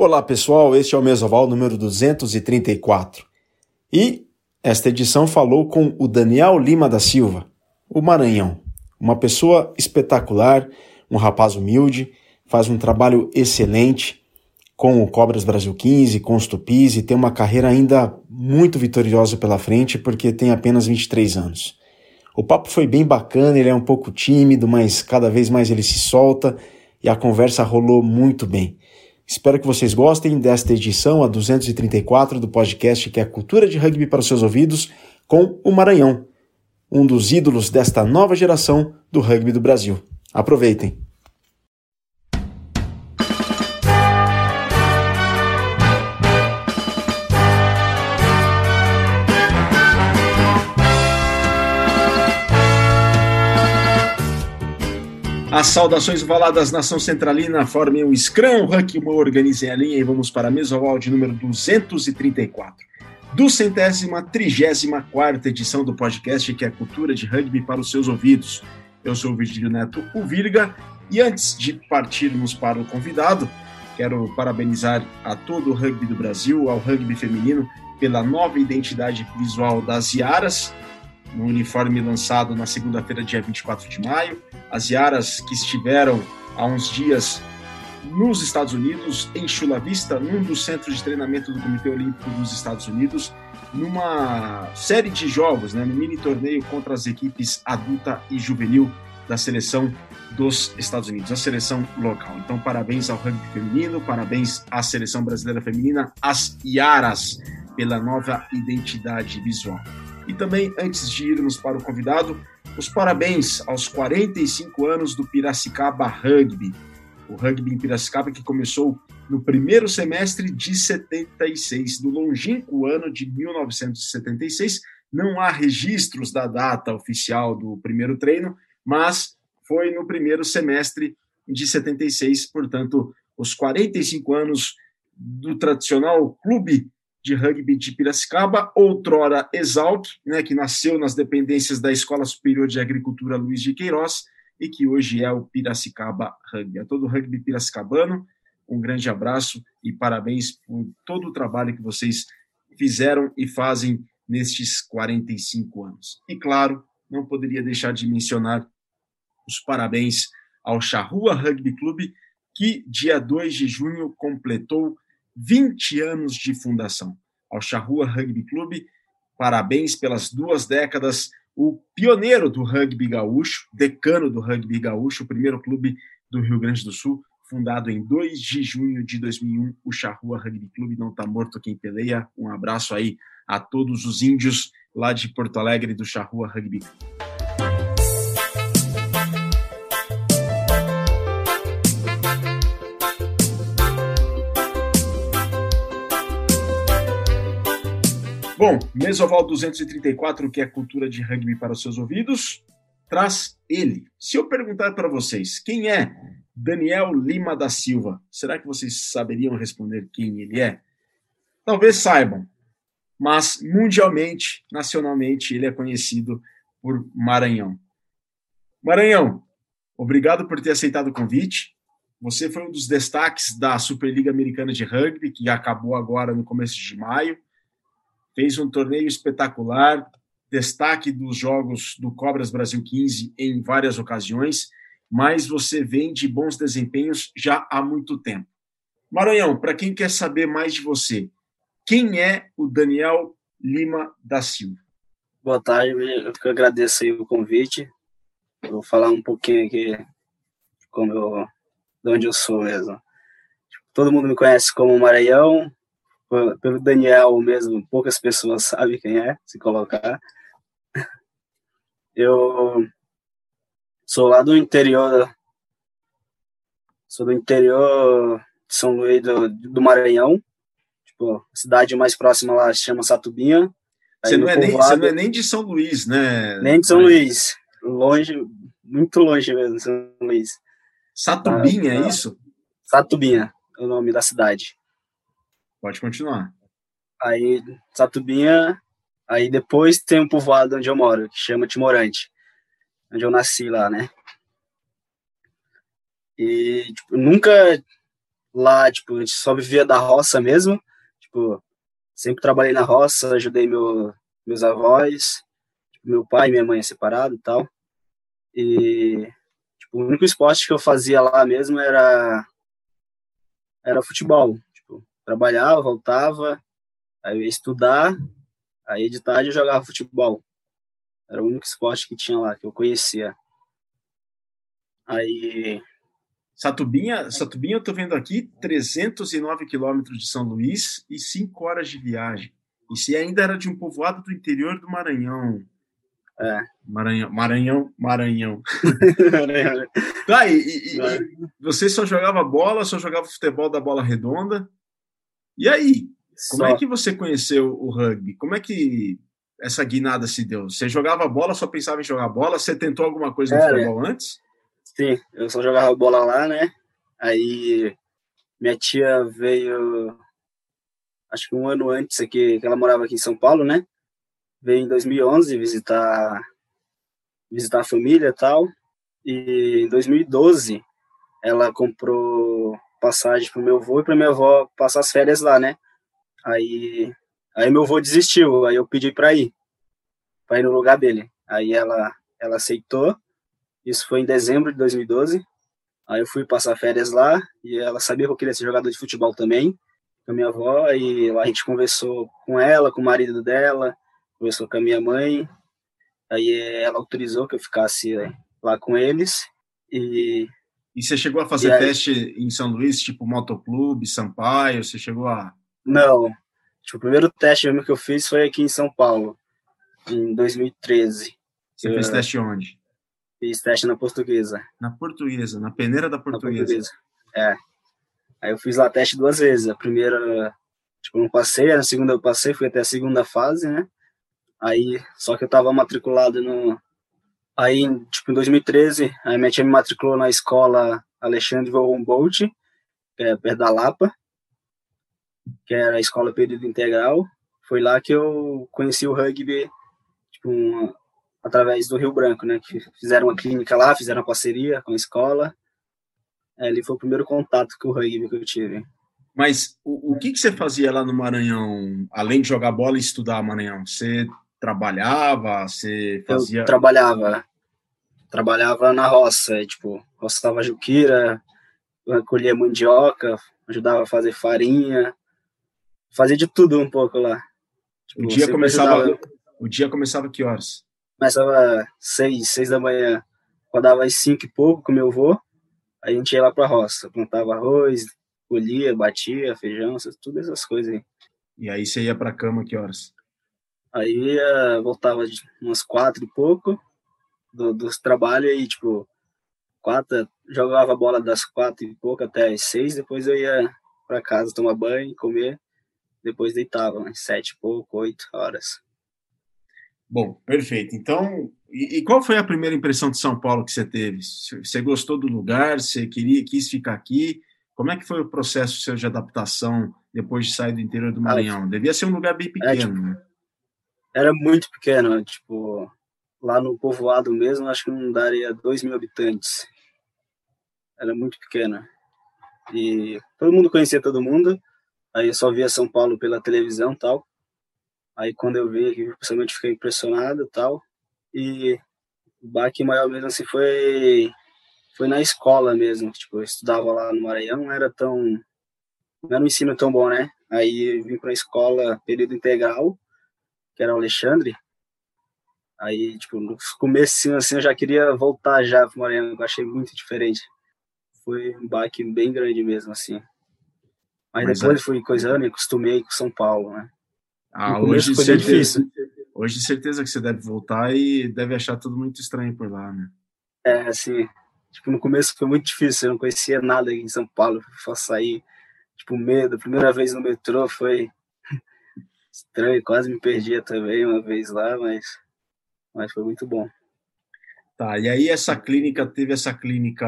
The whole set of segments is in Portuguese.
Olá pessoal, este é o Mesoval número 234. E esta edição falou com o Daniel Lima da Silva, o Maranhão. Uma pessoa espetacular, um rapaz humilde, faz um trabalho excelente com o Cobras Brasil 15, com os Tupis e tem uma carreira ainda muito vitoriosa pela frente porque tem apenas 23 anos. O papo foi bem bacana, ele é um pouco tímido, mas cada vez mais ele se solta e a conversa rolou muito bem. Espero que vocês gostem desta edição, a 234 do podcast que é Cultura de Rugby para os seus ouvidos, com o Maranhão, um dos ídolos desta nova geração do rugby do Brasil. Aproveitem! As saudações valadas Nação Centralina formem o Scrum, Rank, organizem a linha e vamos para a mesoval de número 234. Do centésima, trigésima quarta edição do podcast que é a cultura de rugby para os seus ouvidos. Eu sou o Virgílio Neto, o Virga, e antes de partirmos para o convidado, quero parabenizar a todo o rugby do Brasil, ao rugby feminino, pela nova identidade visual das Iaras, no uniforme lançado na segunda-feira, dia 24 de maio. As Yaras que estiveram há uns dias nos Estados Unidos, em Chula Vista, num dos centros de treinamento do Comitê Olímpico dos Estados Unidos, numa série de jogos, né, no mini torneio contra as equipes adulta e juvenil da seleção dos Estados Unidos, a seleção local. Então, parabéns ao rugby feminino, parabéns à seleção brasileira feminina, as Iaras, pela nova identidade visual. E também, antes de irmos para o convidado, os parabéns aos 45 anos do Piracicaba Rugby. O rugby em Piracicaba que começou no primeiro semestre de 76, do longínquo ano de 1976. Não há registros da data oficial do primeiro treino, mas foi no primeiro semestre de 76, portanto, os 45 anos do tradicional clube de rugby de Piracicaba, outrora Exalc, né, que nasceu nas dependências da Escola Superior de Agricultura Luiz de Queiroz e que hoje é o Piracicaba Rugby. A todo o rugby piracicabano, um grande abraço e parabéns por todo o trabalho que vocês fizeram e fazem nestes 45 anos. E claro, não poderia deixar de mencionar os parabéns ao Charrua Rugby Clube, que dia 2 de junho completou 20 anos de fundação. Ao Charrua Rugby Clube, parabéns pelas duas décadas, o pioneiro do rugby gaúcho, decano do rugby gaúcho, o primeiro clube do Rio Grande do Sul, fundado em 2 de junho de 2001, o Charrua Rugby Clube não está morto quem peleia. Um abraço aí a todos os índios lá de Porto Alegre do Charrua Rugby Clube. Bom, Mesoval 234, que é cultura de rugby para os seus ouvidos, traz ele. Se eu perguntar para vocês quem é Daniel Lima da Silva, será que vocês saberiam responder quem ele é? Talvez saibam, mas mundialmente, nacionalmente, ele é conhecido por Maranhão. Maranhão, obrigado por ter aceitado o convite. Você foi um dos destaques da Superliga Americana de Rugby, que acabou agora no começo de maio fez um torneio espetacular, destaque dos jogos do Cobras Brasil 15 em várias ocasiões, mas você vem de bons desempenhos já há muito tempo. Maranhão, para quem quer saber mais de você, quem é o Daniel Lima da Silva? Boa tarde, eu que agradeço o convite. vou falar um pouquinho aqui como eu, de onde eu sou mesmo. Todo mundo me conhece como Maranhão, pelo Daniel mesmo, poucas pessoas sabem quem é, se colocar. Eu sou lá do interior, sou do interior de São Luís do, do Maranhão, tipo, a cidade mais próxima lá se chama Satubinha. Você não, é nem, você não é nem de São Luís, né? Nem de São Luís, longe, muito longe mesmo, São Luís. Satubinha, ah, é isso? Satubinha, é o nome da cidade. Pode continuar. Aí, Satubinha, aí depois tem um povoado onde eu moro, que chama Timorante, onde eu nasci lá, né? E tipo, nunca lá, tipo, a gente só vivia da roça mesmo. Tipo, sempre trabalhei na roça, ajudei meu, meus avós, tipo, meu pai e minha mãe separado e tal. E tipo, o único esporte que eu fazia lá mesmo era era futebol. Trabalhava, voltava, aí eu ia estudar, aí de tarde eu jogava futebol. Era o único esporte que tinha lá, que eu conhecia. Aí. Satubinha, Satubinha, eu tô vendo aqui, 309 quilômetros de São Luís e 5 horas de viagem. E se ainda era de um povoado do interior do Maranhão. É. Maranhão, Maranhão, Maranhão. tá, e, e, e, você só jogava bola, só jogava futebol da bola redonda. E aí? Como é só. é que você conheceu o rugby? Como é que essa guinada se deu? Você jogava bola, só pensava em jogar bola? Você tentou alguma coisa no futebol antes? Sim, eu só jogava bola lá, né? Aí minha tia veio, acho que um ano antes aqui, que ela morava aqui em São Paulo, né? Veio em 2011 visitar visitar a família e tal. E em 2012 ela comprou passagem para o meu avô e para minha avó passar as férias lá, né? Aí Aí meu avô desistiu, aí eu pedi para ir, para ir no lugar dele. Aí ela, ela aceitou. Isso foi em dezembro de 2012. Aí eu fui passar férias lá e ela sabia que eu queria ser jogador de futebol também, com a minha avó. E lá a gente conversou com ela, com o marido dela, conversou com a minha mãe. Aí ela autorizou que eu ficasse lá com eles. E e você chegou a fazer aí, teste em São Luís, tipo motoclube, Sampaio? Você chegou a. Não, Tipo, o primeiro teste mesmo que eu fiz foi aqui em São Paulo, em 2013. Você eu, fez teste onde? Fiz teste na portuguesa. Na portuguesa, na peneira da portuguesa. portuguesa. É. Aí eu fiz lá teste duas vezes. A primeira, tipo, não passei, a segunda eu passei, fui até a segunda fase, né? Aí, só que eu tava matriculado no. Aí, tipo, em 2013, a minha tia me matriculou na escola Alexandre Humboldt, que é perto da Lapa que era a escola período integral. Foi lá que eu conheci o rugby, tipo, uma, através do Rio Branco, né? Que fizeram uma clínica lá, fizeram uma parceria com a escola. É, ali foi o primeiro contato com o rugby que eu tive. Mas o, o que, que você fazia lá no Maranhão, além de jogar bola e estudar Maranhão? Você trabalhava? Você fazia. Eu trabalhava. Trabalhava na roça, tipo, roçava juquira, colhia mandioca, ajudava a fazer farinha, fazia de tudo um pouco lá. Tipo, o dia começava ajudava. o dia começava que horas? Começava seis, seis da manhã. Acordava às cinco e pouco com meu avô. Aí a gente ia lá pra roça, plantava arroz, colhia, batia, feijão, tudo essas coisas aí. E aí você ia pra cama que horas? Aí voltava de umas quatro e pouco do, dos trabalhos e tipo quatro, jogava bola das quatro e pouco até as seis, depois eu ia para casa tomar banho, comer depois deitava, né? sete e pouco, oito horas. Bom, perfeito. Então, e, e, qual foi a primeira impressão de São Paulo que você teve? Você gostou do lugar? Você queria, quis ficar aqui? Como é que foi o processo seu de adaptação depois de sair do interior do Maranhão? Devia ser um lugar bem pequeno, é, tipo, né? Era muito pequeno, tipo, lá no povoado mesmo, acho que não daria dois mil habitantes. Era muito pequeno. E todo mundo conhecia todo mundo, Aí eu só via São Paulo pela televisão tal. Aí quando eu vi aqui, pessoalmente fiquei impressionado tal. E o baque maior mesmo assim foi foi na escola mesmo, tipo, eu estudava lá no Maranhão, não era tão não era um ensino tão bom, né? Aí vim para a escola período integral, que era o Alexandre. Aí, tipo, no começo assim, eu já queria voltar já pro Maranhão, eu achei muito diferente. Foi um baque bem grande mesmo, assim. Mas, Mas depois é... fui coisando e acostumei com São Paulo, né? Ah, hoje foi certeza, difícil. Hoje certeza que você deve voltar e deve achar tudo muito estranho por lá, né? É, assim, tipo, no começo foi muito difícil, eu não conhecia nada aqui em São Paulo, só sair, tipo, medo. A primeira vez no metrô foi estranho, quase me perdia também uma vez lá, mas, mas foi muito bom. Tá, e aí essa clínica, teve essa clínica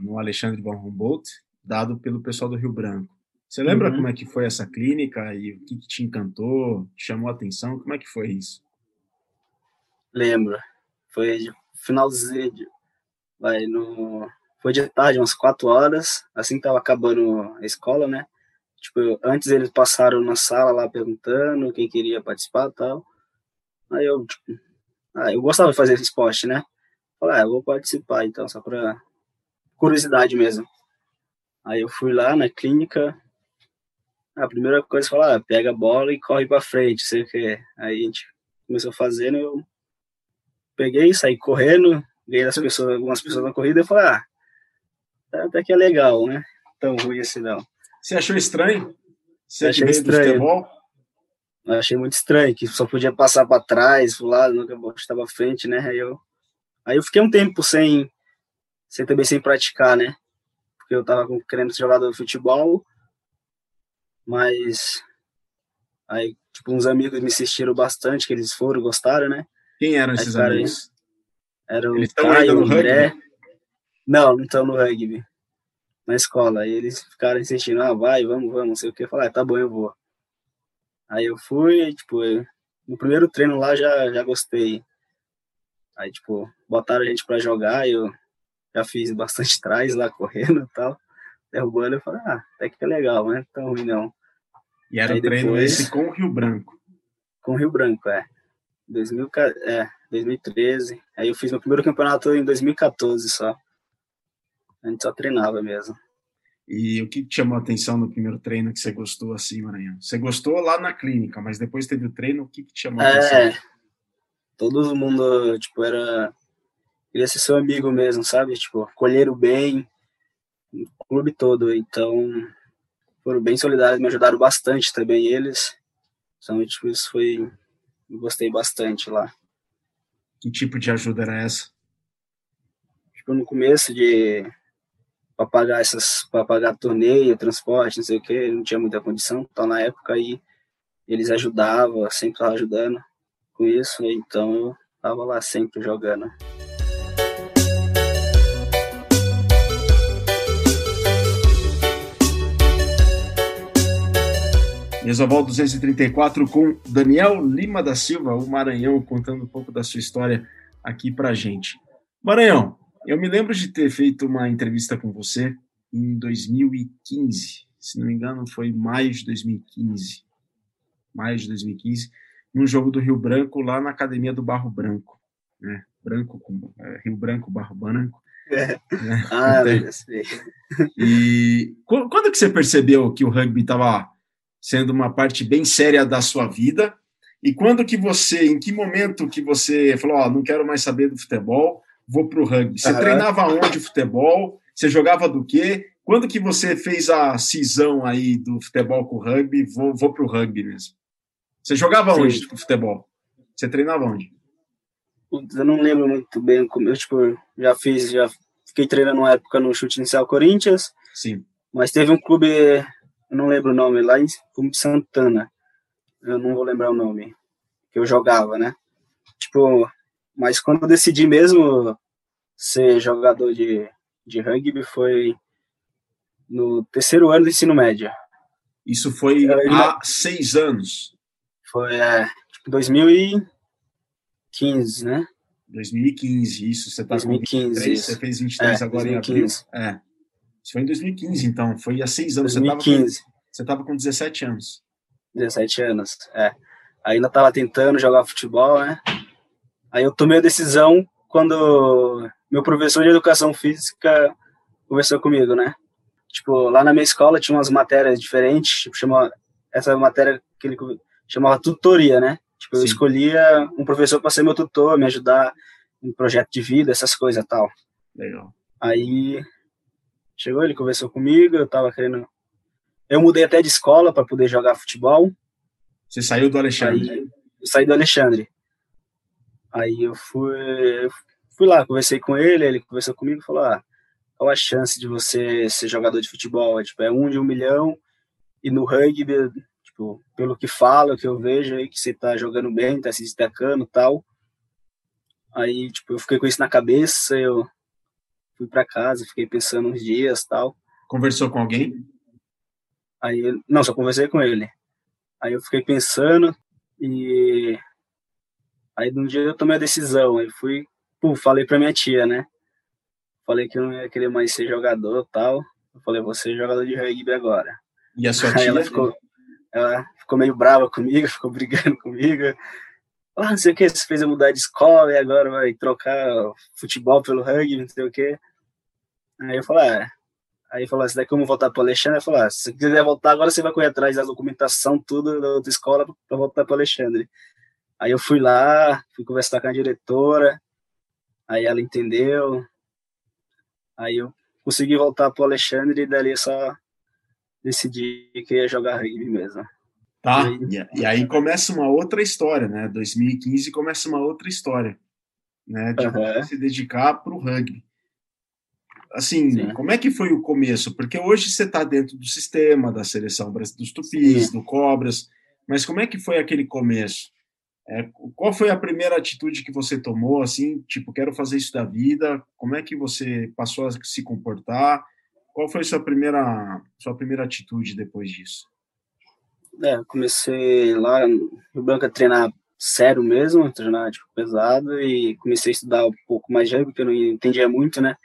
no Alexandre von Humboldt, dado pelo pessoal do Rio Branco. Você lembra uhum. como é que foi essa clínica e o que, que te encantou, te chamou a atenção? Como é que foi isso? Lembro. Foi finalzinho, vai no foi de tarde, umas quatro horas, assim que tava acabando a escola, né? Tipo, antes eles passaram na sala lá perguntando quem queria participar e tal. Aí eu, tipo, ah, eu gostava de fazer esse esporte, né? Falei, ah, eu vou participar então, só pra curiosidade mesmo. Aí eu fui lá na clínica, a primeira coisa foi falar, ah, pega a bola e corre para frente, sei o que. Aí a gente começou fazendo, eu peguei, saí correndo, ganhei das pessoas, algumas pessoas na corrida e falei, ah, até que é legal, né? Tão ruim assim não. Você achou estranho? Você achei estranho. Eu achei muito estranho, que só podia passar para trás, pro lado, nunca estava à frente, né? Aí eu, aí eu fiquei um tempo sem, sem também sem praticar, né? Porque eu tava querendo ser jogador de futebol, mas aí, tipo, uns amigos me assistiram bastante, que eles foram, gostaram, né? Quem eram esses aí, amigos? Era o Caio, o André. Rugby? Não, não estão no rugby. Na escola. Aí eles ficaram insistindo, ah, vai, vamos, vamos, não sei o que. Eu falei, ah, tá bom, eu vou. Aí eu fui, tipo, no primeiro treino lá já, já gostei. Aí, tipo, botaram a gente pra jogar, eu já fiz bastante trás lá, correndo e tal, derrubando, eu falei, ah, até que é legal, não é tão ruim não. E era Aí o treino depois- esse com o Rio Branco. Com o Rio Branco, é. 2000, ca- é, 2013. Aí eu fiz meu primeiro campeonato em 2014 só. A gente só treinava mesmo. E o que te chamou a atenção no primeiro treino que você gostou assim, Maranhão? Você gostou lá na clínica, mas depois teve o treino, o que, que te chamou a atenção? É, todo mundo, tipo, era. Queria ser seu amigo mesmo, sabe? Tipo, acolheram bem, o clube todo. Então, foram bem solidários, me ajudaram bastante também eles. Então, tipo, isso foi. Eu gostei bastante lá. Que tipo de ajuda era essa? Tipo, no começo de. Pra pagar essas. Pra pagar torneio, transporte, não sei o que, não tinha muita condição. Então, na época aí, eles ajudavam, sempre estavam ajudando com isso. Então, eu tava lá sempre jogando. Mesoval 234 com Daniel Lima da Silva, o Maranhão, contando um pouco da sua história aqui pra gente. Maranhão, eu me lembro de ter feito uma entrevista com você em 2015, se não me engano foi maio de 2015, maio de 2015, num jogo do Rio Branco lá na Academia do Barro Branco, né? Branco com é, Rio Branco, Barro Branco. né? Ah, Então, sei. E qu- quando que você percebeu que o rugby estava sendo uma parte bem séria da sua vida? E quando que você, em que momento que você falou, ó, não quero mais saber do futebol, vou para o rugby? Você Aham. treinava onde futebol? Você jogava do quê? Quando que você fez a cisão aí do futebol com o rugby? Vou, vou para o rugby mesmo. Você jogava Sim. onde com futebol? Você treinava onde? Eu não lembro muito bem como eu, tipo, já fiz, já fiquei treinando uma época no chute inicial Corinthians, Sim. mas teve um clube, eu não lembro o nome, lá em Santana. Eu não vou lembrar o nome, que eu jogava, né? Tipo, mas quando eu decidi mesmo ser jogador de, de rugby foi no terceiro ano do ensino médio. Isso foi Eu há seis anos. Foi é, tipo, 2015, né? 2015, isso. Você tá com 2015, 23, isso. você fez 23 É, agora em 2015. abril. É. Isso foi em 2015, então. Foi há seis anos. Você tava, com, 2015. você tava com 17 anos. 17 anos, é. Ainda tava tentando jogar futebol, né? Aí eu tomei a decisão quando meu professor de educação física conversou comigo, né? Tipo, lá na minha escola tinha umas matérias diferentes, tipo, chama, essa matéria que ele chamava tutoria, né? Tipo, eu Sim. escolhia um professor para ser meu tutor, me ajudar em projeto de vida, essas coisas e tal. Legal. Aí chegou, ele conversou comigo, eu tava querendo. Eu mudei até de escola para poder jogar futebol. Você saiu do Alexandre. Aí eu saí do Alexandre. Aí eu fui, fui lá, conversei com ele, ele conversou comigo e falou: ah, qual a chance de você ser jogador de futebol? É, tipo, é um de um milhão, e no rugby, tipo, pelo que fala, que eu vejo aí, que você tá jogando bem, tá se destacando e tal. Aí, tipo, eu fiquei com isso na cabeça, eu fui para casa, fiquei pensando uns dias tal. Conversou com alguém? Aí, não, só conversei com ele. Aí eu fiquei pensando e aí num dia eu tomei a decisão, aí fui, pô, falei pra minha tia, né? falei que eu não ia querer mais ser jogador tal. Eu falei, vou ser jogador de rugby agora. E a sua tia? ela ficou, ela ficou meio brava comigo, ficou brigando comigo. Ah, não sei o que, você fez eu mudar de escola e agora vai trocar futebol pelo rugby, não sei o que. Aí eu falei, ah, aí falou assim, daí como voltar para o Alexandre, eu falei, ah, se você quiser voltar agora, você vai correr atrás da documentação, tudo da outra escola para voltar para o Alexandre. Aí eu fui lá, fui conversar com a diretora, aí ela entendeu, aí eu consegui voltar para o Alexandre e dali só decidi que ia jogar rugby mesmo. Tá, e aí, e aí começa uma outra história, né? 2015 começa uma outra história, né? De uhum. se dedicar para o rugby. Assim, Sim. como é que foi o começo? Porque hoje você está dentro do sistema da seleção dos Tupis, Sim. do Cobras, mas como é que foi aquele começo? É, qual foi a primeira atitude que você tomou, assim, tipo, quero fazer isso da vida? Como é que você passou a se comportar? Qual foi sua primeira sua primeira atitude depois disso? É, comecei lá no Branco a treinar sério mesmo, treinar tipo, pesado e comecei a estudar um pouco mais de rugby, porque eu não entendia muito, né?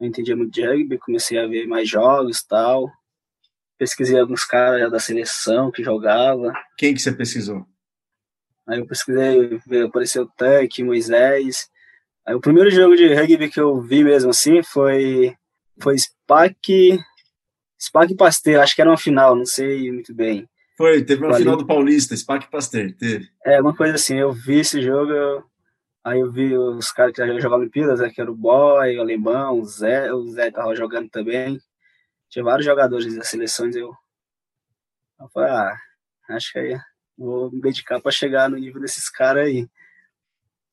Não entendia muito de rugby, comecei a ver mais jogos e tal. Pesquisei alguns caras da seleção que jogava. Quem que você pesquisou? Aí eu pesquisei, apareceu o Tuck, Moisés. Aí o primeiro jogo de rugby que eu vi mesmo assim foi foi SPAC SPAC Pasteur, acho que era uma final, não sei muito bem. Foi, teve uma final do Paulista, SPAC Pasteur, teve. É, uma coisa assim, eu vi esse jogo, eu, aí eu vi os caras que já jogavam Olimpíadas, né, que era o Boy, o Alemão, o Zé, o Zé tava jogando também. Tinha vários jogadores das seleções, eu, eu falei, ah, acho que aí vou me dedicar para chegar no nível desses caras aí.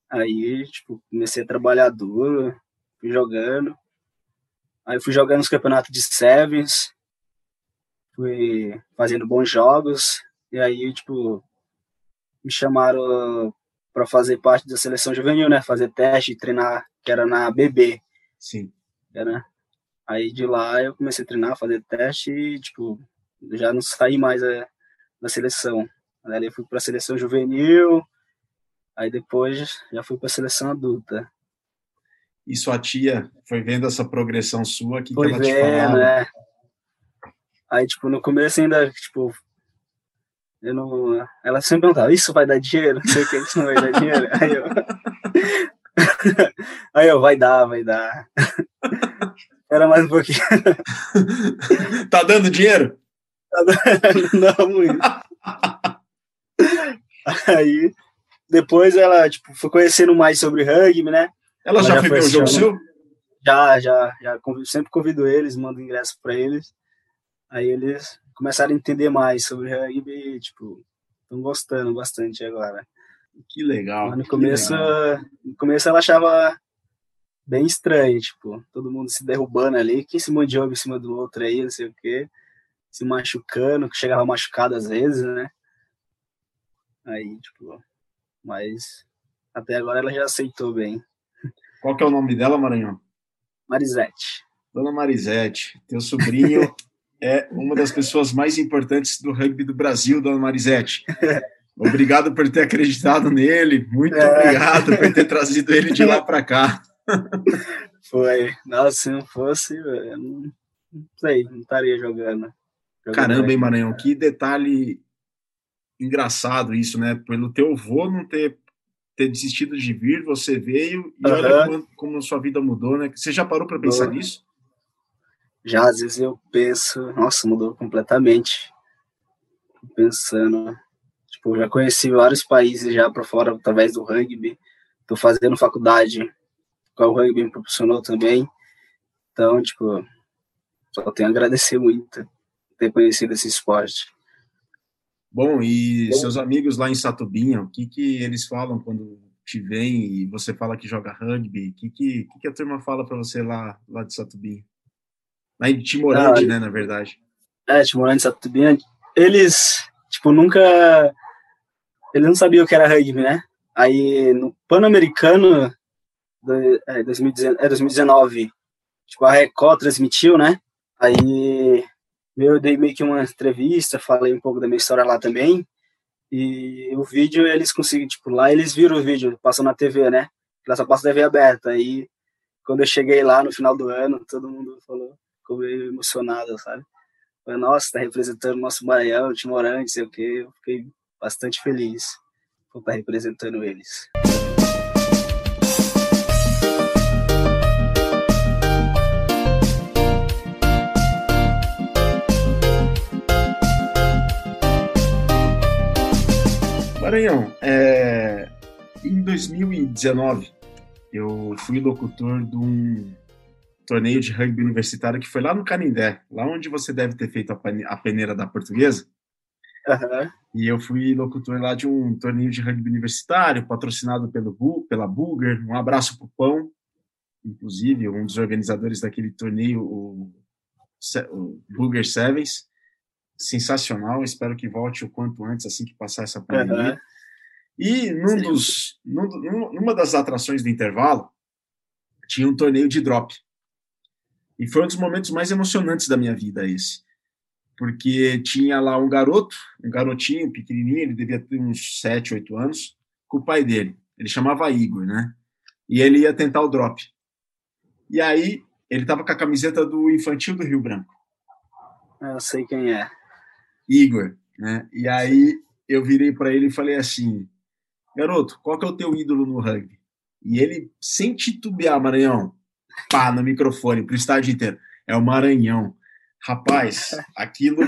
Aí, tipo, comecei a trabalhar duro, fui jogando. Aí fui jogando nos campeonatos de Sevens, fui fazendo bons jogos, e aí, tipo, me chamaram para fazer parte da seleção juvenil, né? Fazer teste, treinar, que era na BB. Sim. Era. Aí de lá eu comecei a treinar, fazer teste e, tipo, já não saí mais é, da seleção. Aí eu fui para a seleção juvenil, aí depois já fui para a seleção adulta. E sua tia foi vendo essa progressão sua, que, foi que ela vendo, te falava? É. Aí, tipo, no começo ainda, tipo, eu não... Ela sempre perguntava, isso vai dar dinheiro? Não sei o que, isso não vai dar dinheiro? Aí eu... Aí eu, vai dar, vai dar. Era mais um pouquinho. tá dando dinheiro? Tá não, muito. Aí, depois ela, tipo, foi conhecendo mais sobre rugby, né? Ela, ela já, já foi ver o jogo seu? Já, já, já. Sempre convido eles, mando ingresso para eles. Aí eles começaram a entender mais sobre rugby e, tipo, estão gostando bastante agora. Que legal. Mas no começo, legal. no começo ela achava bem estranho, tipo, todo mundo se derrubando ali, quem se mandiou em cima do outro aí, não sei o quê, se machucando, que chegava machucado às vezes, né? Aí, tipo, mas até agora ela já aceitou bem. Qual que é o nome dela, Maranhão? Marisete. Dona Marisete, teu sobrinho é uma das pessoas mais importantes do rugby do Brasil, Dona Marisete. Obrigado por ter acreditado nele, muito é. obrigado por ter trazido ele de lá para cá. Foi. Nossa, se não fosse, eu não, não sei, não estaria jogando. jogando Caramba, hein, Maranhão, que detalhe engraçado isso, né? Pelo teu avô não ter, ter desistido de vir, você veio e uhum. olha como, como sua vida mudou, né? Você já parou para pensar nisso? Já, às vezes eu penso, nossa, mudou completamente. Pensando, tipo, já conheci vários países já para fora através do rugby. Tô fazendo faculdade, com o rugby me proporcionou também. Então, tipo, só tenho a agradecer muito ter conhecido esse esporte. Bom, e Bom. seus amigos lá em Satubinha, o que, que eles falam quando te veem e você fala que joga rugby? O que, que, que, a turma fala para você lá, lá de Satubinha? Lá em Timorante, ah, né, na verdade. É, Timorante, Satubinha. Eles, tipo, nunca... Eles não sabiam o que era rugby, né? Aí, no Pan-Americano, é, 2019, é, 2019, tipo, a Record transmitiu, né? Aí eu dei meio que uma entrevista, falei um pouco da minha história lá também. E o vídeo, eles conseguem, tipo, lá eles viram o vídeo, passando na TV, né? Lá só passa TV aberta. Aí quando eu cheguei lá no final do ano, todo mundo falou, ficou meio emocionado, sabe? Falei, nossa, tá representando o nosso Maranhão, não sei o quê. Eu fiquei bastante feliz por estar representando eles. Maranhão, é, em 2019 eu fui locutor de um torneio de rugby universitário que foi lá no Canindé, lá onde você deve ter feito a peneira da portuguesa. Uhum. E eu fui locutor lá de um torneio de rugby universitário, patrocinado pelo pela Bulgar. Um abraço pro Pão, inclusive, um dos organizadores daquele torneio, o, o Bulgar Sevens sensacional. Espero que volte o quanto antes, assim que passar essa pandemia. Uhum. E num dos, num, numa das atrações do intervalo, tinha um torneio de drop. E foi um dos momentos mais emocionantes da minha vida esse. Porque tinha lá um garoto, um garotinho pequenininho, ele devia ter uns 7, 8 anos, com o pai dele. Ele chamava Igor, né? E ele ia tentar o drop. E aí, ele tava com a camiseta do infantil do Rio Branco. Eu sei quem é. Igor, né? E aí eu virei para ele e falei assim: "Garoto, qual que é o teu ídolo no rugby?" E ele sem titubear, Maranhão, pá no microfone pro estádio inteiro. É o Maranhão. Rapaz, aquilo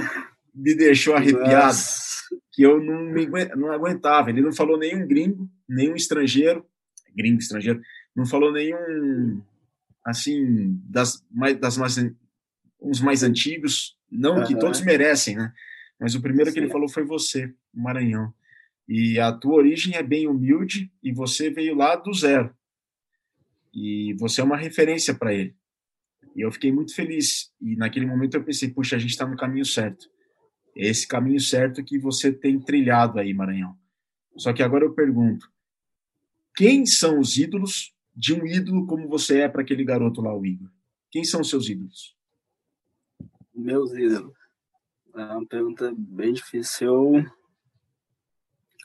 me deixou arrepiado, Nossa. que eu não, me, não aguentava. Ele não falou nenhum gringo, nenhum estrangeiro, gringo estrangeiro, não falou nenhum assim das mais das mais uns mais antigos, não uhum. que todos merecem, né? Mas o primeiro que ele falou foi você, Maranhão. E a tua origem é bem humilde e você veio lá do zero. E você é uma referência para ele. E eu fiquei muito feliz. E naquele momento eu pensei, puxa, a gente está no caminho certo. É esse caminho certo que você tem trilhado aí, Maranhão. Só que agora eu pergunto: quem são os ídolos de um ídolo como você é para aquele garoto lá, o Igor? Quem são os seus ídolos? Meus ídolos. É uma pergunta bem difícil.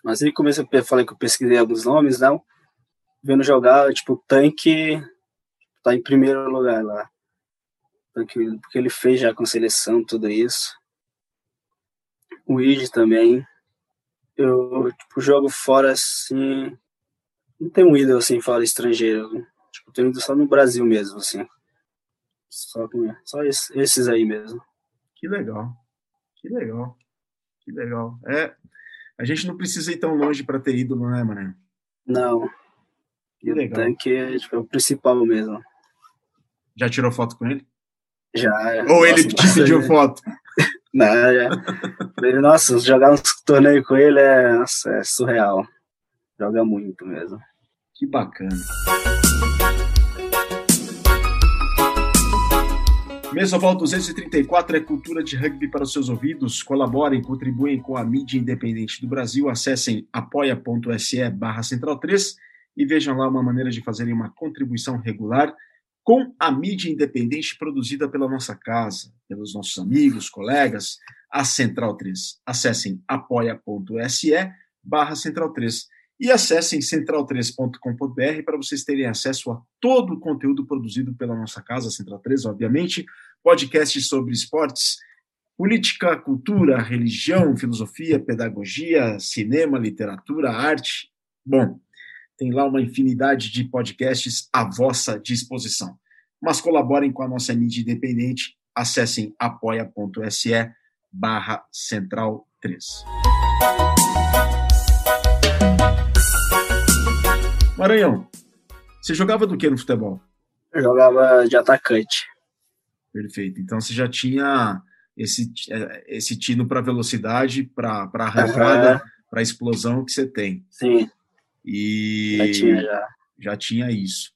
Mas aí comecei a falei que eu pesquisei alguns nomes, não. Vendo jogar, tipo, tanque tá em primeiro lugar lá. Porque, porque ele fez já com seleção, tudo isso. O Ige também. Eu, tipo, jogo fora assim. Não tem um ídolo assim fora estrangeiro. Tipo, tenho ídolo só no Brasil mesmo, assim. Só, só esses aí mesmo. Que legal. Que legal. Que legal. É, a gente não precisa ir tão longe para ter ídolo, né, mano? Não. Que o legal. tanque é, tipo, é o principal mesmo. Já tirou foto com ele? Já. Ou ele te pediu foto? Não, já. Nossa, jogar um torneio com ele é, nossa, é surreal. Joga muito mesmo. Que bacana. Mesoval 234 é cultura de rugby para os seus ouvidos. Colaborem, contribuem com a mídia independente do Brasil. Acessem apoia.se barra central 3 e vejam lá uma maneira de fazerem uma contribuição regular com a mídia independente produzida pela nossa casa, pelos nossos amigos, colegas, a Central 3. Acessem apoia.se barra central 3 e acessem central3.com.br para vocês terem acesso a todo o conteúdo produzido pela nossa casa, Central 3, obviamente, podcasts sobre esportes, política, cultura, religião, filosofia, pedagogia, cinema, literatura, arte. Bom, tem lá uma infinidade de podcasts à vossa disposição. Mas colaborem com a nossa mídia independente, acessem apoia.se barra central 3. Maranhão, você jogava do que no futebol? Eu jogava de atacante. Perfeito. Então você já tinha esse, é, esse tino para velocidade, para arrancada, uhum. para explosão que você tem. Sim. E já tinha já. Já tinha isso.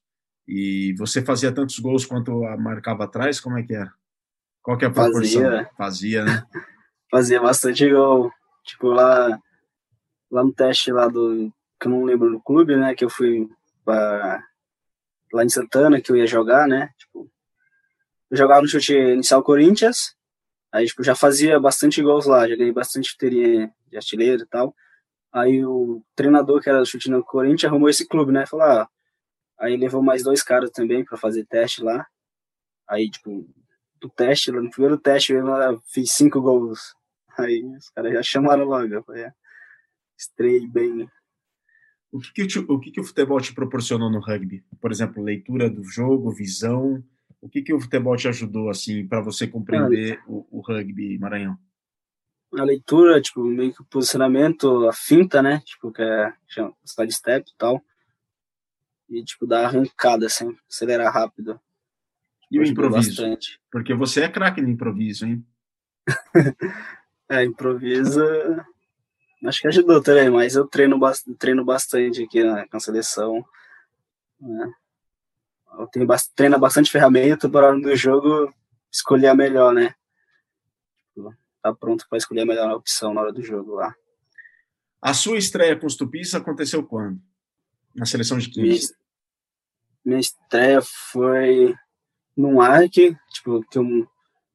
E você fazia tantos gols quanto marcava atrás? Como é que era? Qual que é a proporção? Fazia, fazia né? fazia bastante gol. Tipo, lá, lá no teste lá do que eu não lembro do clube, né? Que eu fui pra, lá em Santana, que eu ia jogar, né? Tipo, eu jogava no chute inicial Corinthians, aí tipo, já fazia bastante gols lá, já ganhei bastante teria de artilheiro e tal. Aí o treinador, que era do chute no Corinthians, arrumou esse clube, né? Falou, ah, Aí levou mais dois caras também para fazer teste lá. Aí, tipo, do teste, no primeiro teste eu fiz cinco gols. Aí os caras já chamaram logo. Eu falei, é, estrei bem. O que que, te, o que que o futebol te proporcionou no rugby? Por exemplo, leitura do jogo, visão. O que que o futebol te ajudou assim para você compreender o, o, rugby Maranhão? A leitura, tipo, meio que o posicionamento, a finta, né? Tipo, que é chama side step e tal. E tipo, dar arrancada assim, acelerar rápido. E o improviso? Bastante. Porque você é craque no improviso, hein? é, improviso acho que ajudou também, mas eu treino, treino bastante aqui na, na seleção. Né? Eu tenho treino bastante ferramenta para hora do jogo escolher a melhor, né? Tipo, tá pronto para escolher a melhor opção na hora do jogo lá. A sua estreia com os Tupis aconteceu quando? Na seleção de 15? Minha, minha estreia foi num ARC, tipo, que eu,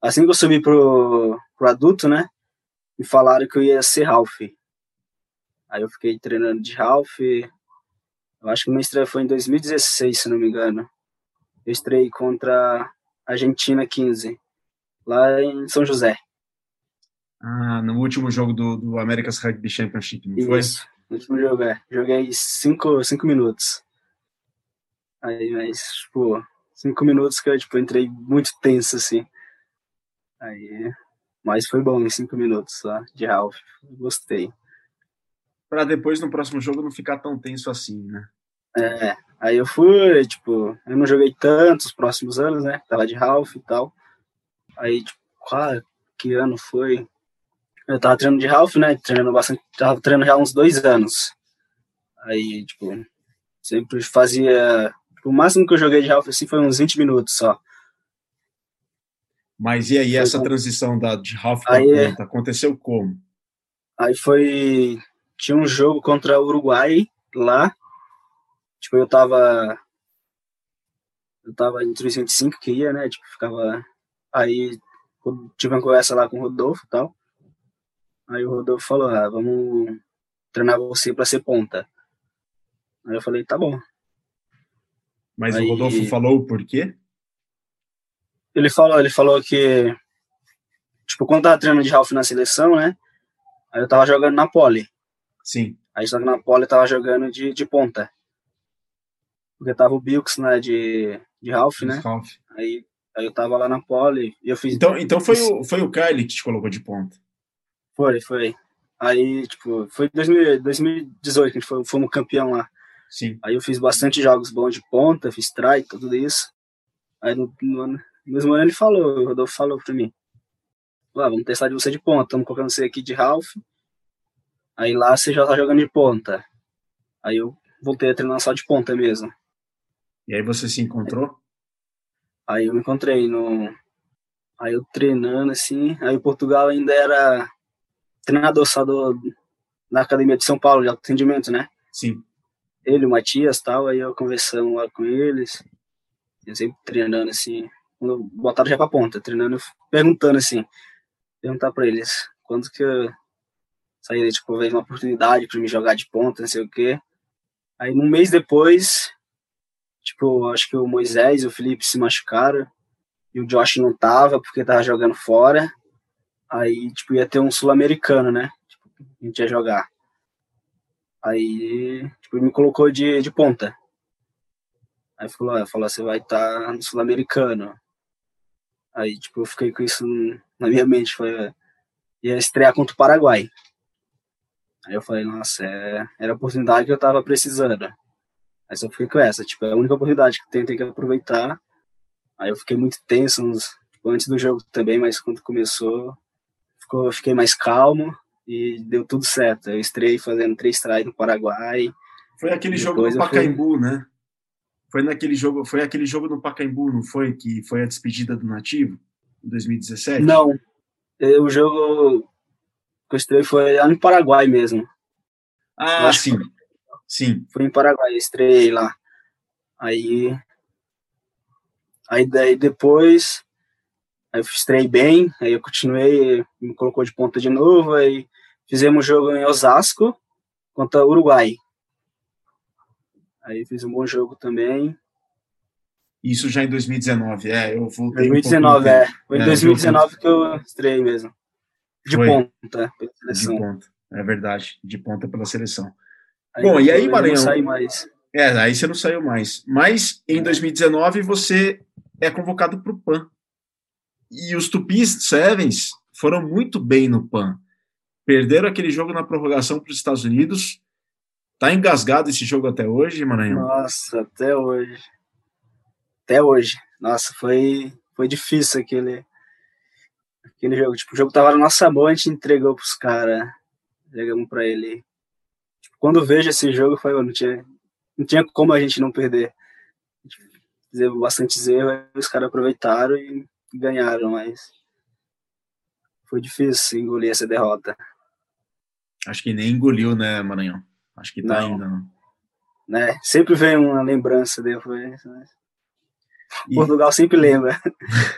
assim que eu subi pro, pro adulto, né? Me falaram que eu ia ser Ralph. Aí eu fiquei treinando de Ralph. Eu acho que minha estreia foi em 2016, se não me engano. Eu estrei contra a Argentina 15, lá em São José. Ah, no último jogo do, do America's Rugby Championship, não Isso, foi? no último jogo, é. Joguei cinco, cinco minutos. Aí, mas, tipo, cinco minutos que eu, tipo, entrei muito tenso, assim. Aí, mas foi bom em cinco minutos lá, de Ralph. Gostei para depois no próximo jogo não ficar tão tenso assim, né? É, aí eu fui, tipo, eu não joguei tanto os próximos anos, né? Tava de Ralph e tal. Aí, tipo, qual, que ano foi? Eu tava treinando de Ralph, né? Treinando bastante, tava treinando já uns dois anos. Aí, tipo, sempre fazia. Tipo, o máximo que eu joguei de Ralph assim foi uns 20 minutos só. Mas e aí, essa transição da, de Ralph para é ponta, aconteceu como? Aí foi tinha um jogo contra o Uruguai lá. Tipo, eu tava. Eu tava entre os 25 que ia, né? Tipo, ficava. Aí tive uma conversa lá com o Rodolfo e tal. Aí o Rodolfo falou: ah, vamos treinar você para ser ponta. Aí eu falei: tá bom. Mas aí, o Rodolfo falou por quê? Ele falou, ele falou que. Tipo, quando tava treinando de Ralph na seleção, né? Aí eu tava jogando na pole. Sim. Aí só que na pole tava jogando de, de ponta. Porque tava o Bilks, né, de, de Ralph, né? Ralph. Aí, aí eu tava lá na pole e eu fiz... Então, então foi, o, foi o Kylie que te colocou de ponta? Foi, foi. Aí, tipo, foi 2000, 2018 que a gente foi, fomos campeão lá. Sim. Aí eu fiz bastante jogos bons de ponta, fiz try, tudo isso. Aí no, no mesmo ano ele falou, o Rodolfo falou pra mim. Ah, vamos testar de você de ponta, estamos colocando você aqui de Ralph Aí lá você já tá jogando de ponta. Aí eu voltei a treinar só de ponta mesmo. E aí você se encontrou? Aí eu me encontrei no. Aí eu treinando assim. Aí o Portugal ainda era treinador só do, na Academia de São Paulo de atendimento, né? Sim. Ele, o Matias tal. Aí eu conversando lá com eles. Eu sempre treinando assim. Quando botaram já pra ponta, treinando, perguntando assim. Perguntar pra eles quando que eu sair, tipo, veio uma oportunidade para me jogar de ponta, não sei o quê. Aí, um mês depois, tipo, acho que o Moisés e o Felipe se machucaram e o Josh não tava porque tava jogando fora. Aí, tipo, ia ter um sul-americano, né? Tipo, a gente ia jogar. Aí, tipo, ele me colocou de, de ponta. Aí falou, ah, falou, você vai estar tá no sul-americano. Aí, tipo, eu fiquei com isso na minha mente, foi ia estrear contra o Paraguai. Aí eu falei, nossa, é... era a oportunidade que eu tava precisando. Aí só fiquei com essa, tipo, é a única oportunidade que tem, tem que aproveitar. Aí eu fiquei muito tenso tipo, antes do jogo também, mas quando começou, ficou, fiquei mais calmo e deu tudo certo. Eu estrei fazendo três tries no Paraguai. Foi aquele jogo no Pacaembu, fui... né? Foi naquele jogo, foi aquele jogo no Pacaembu, não foi que foi a despedida do Nativo em 2017? Não. O jogo que eu estrei foi lá no Paraguai mesmo. Ah, sim. Sim. Fui em Paraguai, estrei lá. Aí. Aí daí depois. Aí eu estrei bem, aí eu continuei, me colocou de ponta de novo, aí fizemos jogo em Osasco contra Uruguai. Aí fiz um bom jogo também. Isso já em 2019, é, eu voltei 2019, um é. Foi em é, 2019 que eu estreiei mesmo. De Foi. ponta, pela seleção. De ponta, é verdade, de ponta pela seleção. Aí, Bom, e aí, Maranhão? Não saí mais. É, aí você não saiu mais. Mas em 2019 você é convocado para o PAN. E os Tupis Sevens foram muito bem no PAN. Perderam aquele jogo na prorrogação para os Estados Unidos. Tá engasgado esse jogo até hoje, Maranhão? Nossa, até hoje. Até hoje. Nossa, foi, foi difícil aquele, aquele jogo. Tipo, o jogo tava na nossa mão, a gente entregou pros caras. Entregamos pra ele. Tipo, quando eu vejo esse jogo, foi, não tinha, não tinha como a gente não perder. Fizemos bastante erros, os caras aproveitaram e ganharam, mas foi difícil engolir essa derrota. Acho que nem engoliu, né, Maranhão? Acho que tá não. ainda, não. Né? Sempre vem uma lembrança depois. Né? E... Portugal sempre lembra.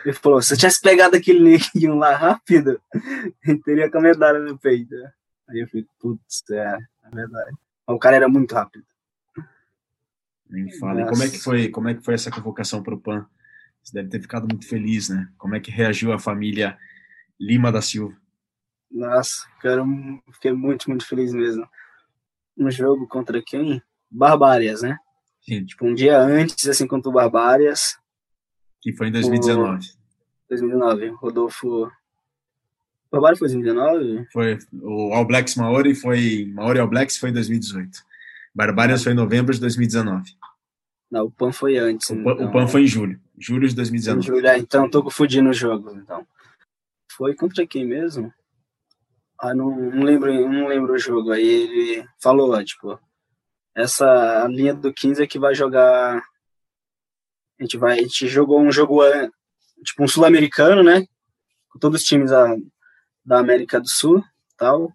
Ele falou: se eu tivesse pegado aquele neguinho lá rápido, teria com a medalha no peito. Aí eu fico, putz, é, é verdade. O cara era muito rápido. Nem fala. E como é que foi, como é que foi essa convocação para o PAN? Você deve ter ficado muito feliz, né? Como é que reagiu a família Lima da Silva? Nossa, cara, fiquei muito, muito feliz mesmo. Um jogo contra quem? Barbárias, né? Sim. Tipo, um dia antes, assim, contra o Barbárias. Que foi em 2019. O... 2019. Rodolfo. Barbária foi 2019? Foi. O All Blacks Maori foi. Maori All Blacks foi em 2018. Barbárias foi em novembro de 2019. Não, o PAN foi antes. O PAN, então... o PAN foi em julho. Julho de 2019. Julho, é, então tô confundindo o jogo. Então. Foi contra quem mesmo? Ah, não, não lembro, não lembro o jogo. Aí ele falou, tipo, essa linha do 15 é que vai jogar. A gente vai, a gente jogou um jogo tipo um sul-americano, né? Com todos os times da, da América do Sul, tal.